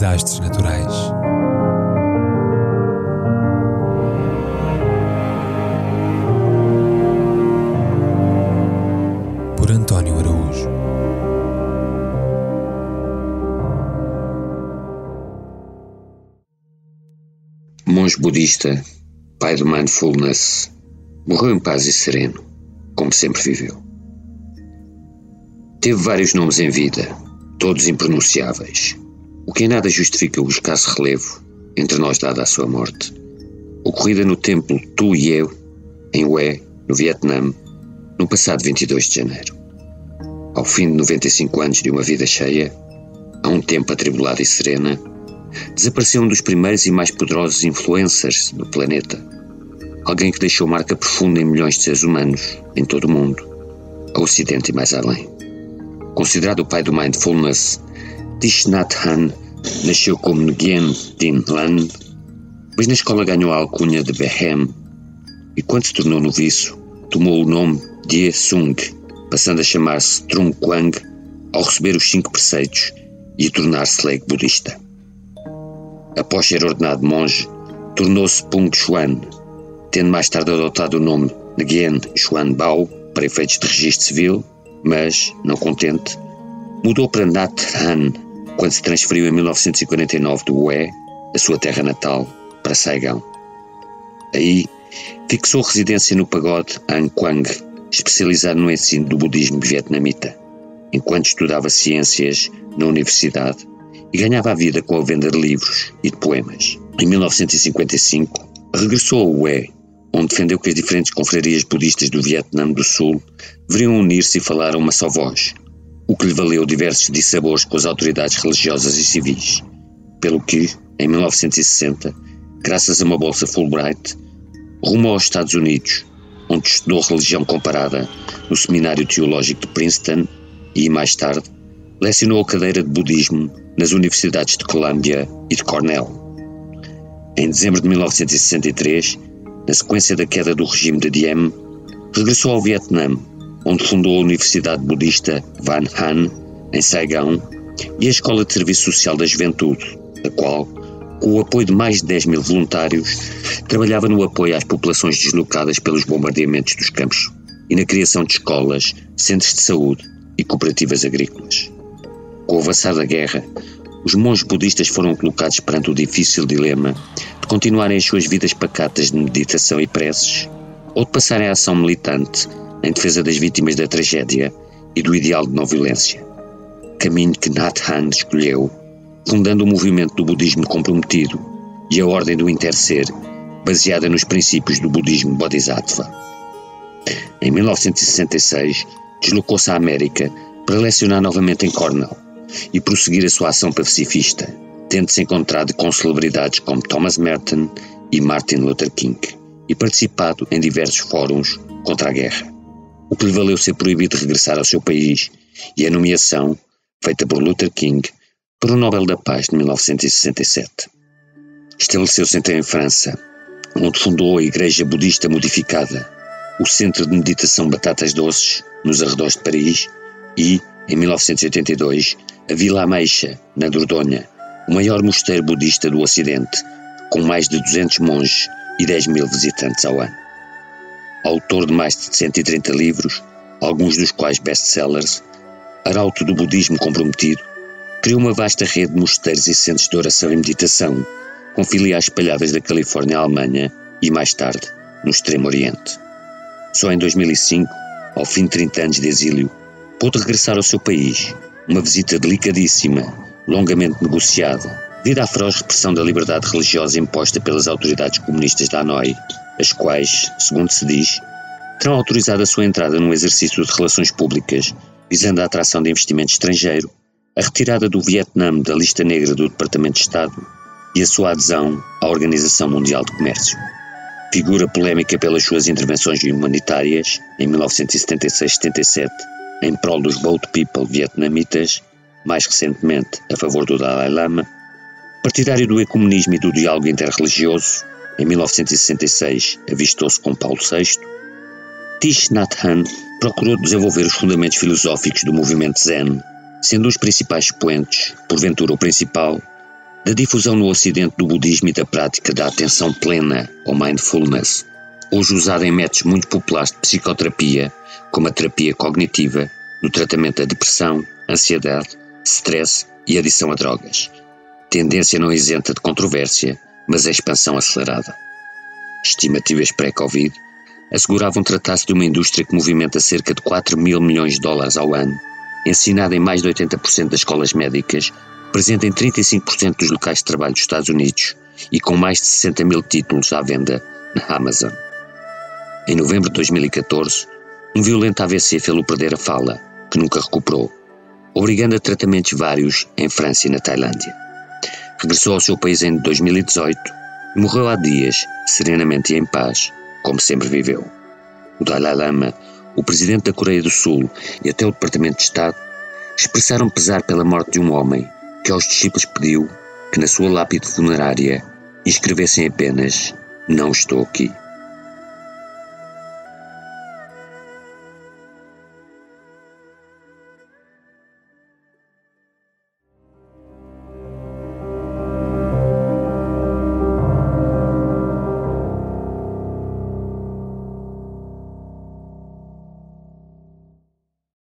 desastres naturais. Por António Araújo. Monge budista, pai do mindfulness, morreu em paz e sereno, como sempre viveu. Teve vários nomes em vida, todos impronunciáveis, o que em nada justifica o escasso relevo entre nós dada a sua morte, ocorrida no templo Tu Yeo, em Hue, no Vietnã, no passado 22 de janeiro. Ao fim de 95 anos de uma vida cheia, há um tempo atribulada e serena, desapareceu um dos primeiros e mais poderosos influencers do planeta. Alguém que deixou marca profunda em milhões de seres humanos, em todo o mundo, ao Ocidente e mais além. Considerado o pai do mindfulness, Hanh nasceu como Nguyen Tin Lan, mas na escola ganhou a alcunha de Behem e quando se tornou noviço, tomou o nome de Sung, passando a chamar-se Trung Quang ao receber os cinco preceitos e tornar-se leigo budista. Após ser ordenado monge, tornou-se Pung Xuan, tendo mais tarde adotado o nome Nguyen Xuan Bao para efeitos de registro civil, mas, não contente, mudou para Nat Han quando se transferiu em 1949 do Hue, a sua terra natal, para Saigon. Aí, fixou residência no pagode An Quang, especializado no ensino do budismo vietnamita, enquanto estudava ciências na universidade e ganhava a vida com a venda de livros e de poemas. Em 1955, regressou ao Hue, onde defendeu que as diferentes confrarias budistas do Vietnã do Sul deveriam unir-se e falar a uma só voz, o que lhe valeu diversos dissabores com as autoridades religiosas e civis, pelo que, em 1960, graças a uma bolsa Fulbright, rumou aos Estados Unidos, onde estudou religião comparada no Seminário Teológico de Princeton e, mais tarde, lecionou a cadeira de budismo nas universidades de Columbia e de Cornell. Em dezembro de 1963, na sequência da queda do regime de Diem, regressou ao Vietnã onde fundou a Universidade Budista Van Han, em Saigon, e a Escola de Serviço Social da Juventude, a qual, com o apoio de mais de 10 mil voluntários, trabalhava no apoio às populações deslocadas pelos bombardeamentos dos campos e na criação de escolas, centros de saúde e cooperativas agrícolas. Com o avançar da guerra, os monges budistas foram colocados perante o difícil dilema de continuarem as suas vidas pacatas de meditação e preces ou de passarem à ação militante em defesa das vítimas da tragédia e do ideal de não violência. Caminho que Nat Han escolheu, fundando o movimento do budismo comprometido e a ordem do interser, baseada nos princípios do budismo Bodhisattva. Em 1966, deslocou-se à América para lecionar novamente em Cornell e prosseguir a sua ação pacifista, tendo-se encontrado com celebridades como Thomas Merton e Martin Luther King e participado em diversos fóruns contra a guerra o que lhe valeu ser proibido de regressar ao seu país e a nomeação, feita por Luther King, para o Nobel da Paz de 1967. Estabeleceu-se então em França, onde fundou a Igreja Budista Modificada, o Centro de Meditação Batatas Doces, nos arredores de Paris, e, em 1982, a Vila Ameixa, na Dordogne, o maior mosteiro budista do Ocidente, com mais de 200 monges e 10 mil visitantes ao ano autor de mais de 130 livros, alguns dos quais best-sellers, arauto do budismo comprometido, criou uma vasta rede de mosteiros e centros de oração e meditação, com filiais espalhadas da Califórnia à Alemanha e, mais tarde, no Extremo Oriente. Só em 2005, ao fim de 30 anos de exílio, pôde regressar ao seu país, uma visita delicadíssima, longamente negociada, devido à feroz repressão da liberdade religiosa imposta pelas autoridades comunistas da Hanoi as quais, segundo se diz, terão autorizado a sua entrada no exercício de relações públicas visando a atração de investimento estrangeiro, a retirada do Vietnã da lista negra do Departamento de Estado e a sua adesão à Organização Mundial de Comércio. Figura polémica pelas suas intervenções humanitárias em 1976-77 em prol dos Boat People vietnamitas, mais recentemente a favor do Dalai Lama, partidário do ecumenismo e do diálogo interreligioso, em 1966, avistou-se com Paulo VI, Thich Nhat Hanh procurou desenvolver os fundamentos filosóficos do movimento Zen, sendo um dos principais expoentes, porventura o principal, da difusão no Ocidente do budismo e da prática da atenção plena ou mindfulness, hoje usada em métodos muito populares de psicoterapia, como a terapia cognitiva, no tratamento da depressão, ansiedade, stress e adição a drogas. Tendência não isenta de controvérsia, mas é expansão acelerada. Estimativas pré-Covid asseguravam tratar-se de uma indústria que movimenta cerca de 4 mil milhões de dólares ao ano, ensinada em mais de 80% das escolas médicas, presente em 35% dos locais de trabalho dos Estados Unidos e com mais de 60 mil títulos à venda na Amazon. Em novembro de 2014, um violento AVC fê-lo perder a fala, que nunca recuperou, obrigando a tratamentos vários em França e na Tailândia. Regressou ao seu país em 2018 e morreu há dias, serenamente e em paz, como sempre viveu. O Dalai Lama, o presidente da Coreia do Sul e até o Departamento de Estado expressaram pesar pela morte de um homem que aos discípulos pediu que na sua lápide funerária escrevessem apenas Não estou aqui.